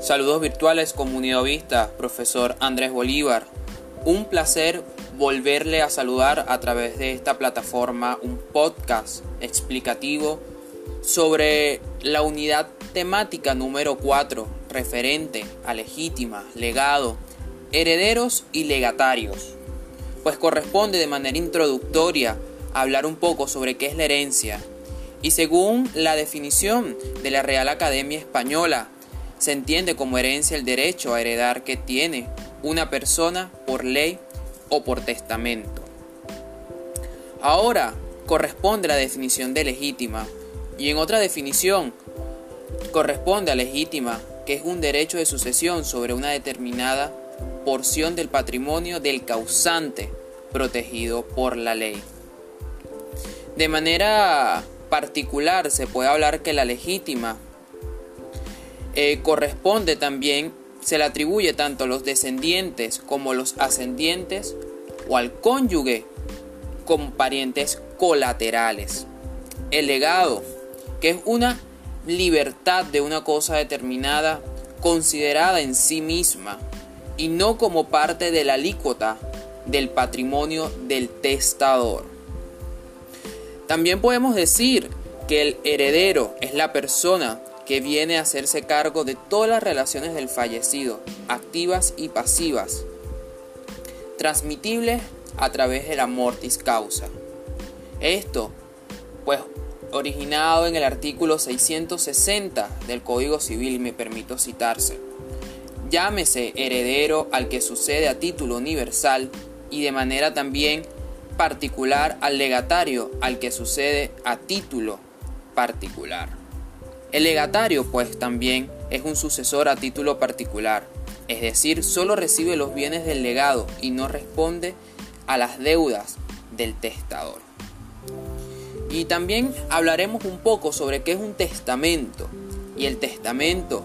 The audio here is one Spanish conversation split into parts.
Saludos virtuales comunidad vista, profesor Andrés Bolívar. Un placer volverle a saludar a través de esta plataforma un podcast explicativo sobre la unidad temática número 4 referente a legítima, legado, herederos y legatarios. Pues corresponde de manera introductoria hablar un poco sobre qué es la herencia. Y según la definición de la Real Academia Española, se entiende como herencia el derecho a heredar que tiene una persona por ley o por testamento. Ahora corresponde la definición de legítima y en otra definición corresponde a legítima, que es un derecho de sucesión sobre una determinada porción del patrimonio del causante protegido por la ley. De manera particular se puede hablar que la legítima eh, corresponde también, se le atribuye tanto a los descendientes como los ascendientes o al cónyuge como parientes colaterales. El legado, que es una libertad de una cosa determinada considerada en sí misma y no como parte de la alícuota del patrimonio del testador. También podemos decir que el heredero es la persona que viene a hacerse cargo de todas las relaciones del fallecido, activas y pasivas, transmitibles a través de la mortis causa. Esto, pues, originado en el artículo 660 del Código Civil, me permito citarse. Llámese heredero al que sucede a título universal y de manera también particular al legatario al que sucede a título particular. El legatario, pues, también es un sucesor a título particular, es decir, solo recibe los bienes del legado y no responde a las deudas del testador. Y también hablaremos un poco sobre qué es un testamento. Y el testamento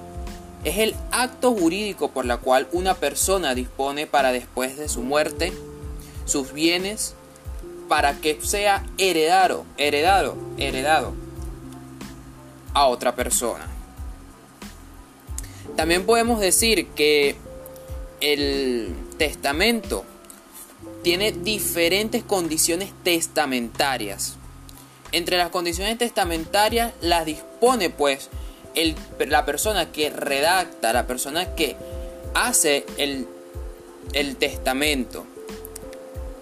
es el acto jurídico por la cual una persona dispone para después de su muerte sus bienes para que sea heredado, heredado, heredado a otra persona. También podemos decir que el testamento tiene diferentes condiciones testamentarias. Entre las condiciones testamentarias las dispone pues la persona que redacta, la persona que hace el, el testamento.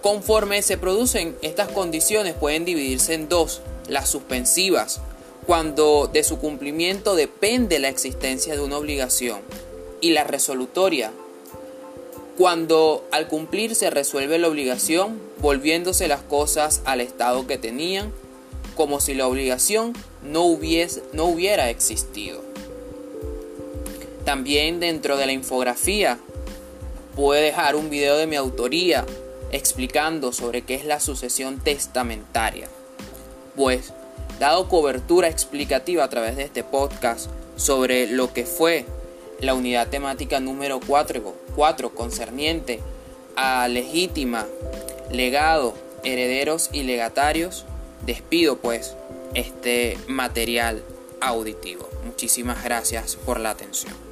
Conforme se producen estas condiciones pueden dividirse en dos, las suspensivas cuando de su cumplimiento depende la existencia de una obligación, y la resolutoria, cuando al cumplir se resuelve la obligación, volviéndose las cosas al estado que tenían, como si la obligación no, hubiese, no hubiera existido. También dentro de la infografía puede dejar un video de mi autoría explicando sobre qué es la sucesión testamentaria. Pues dado cobertura explicativa a través de este podcast sobre lo que fue la unidad temática número 4, 4 concerniente a legítima, legado, herederos y legatarios, despido pues este material auditivo. Muchísimas gracias por la atención.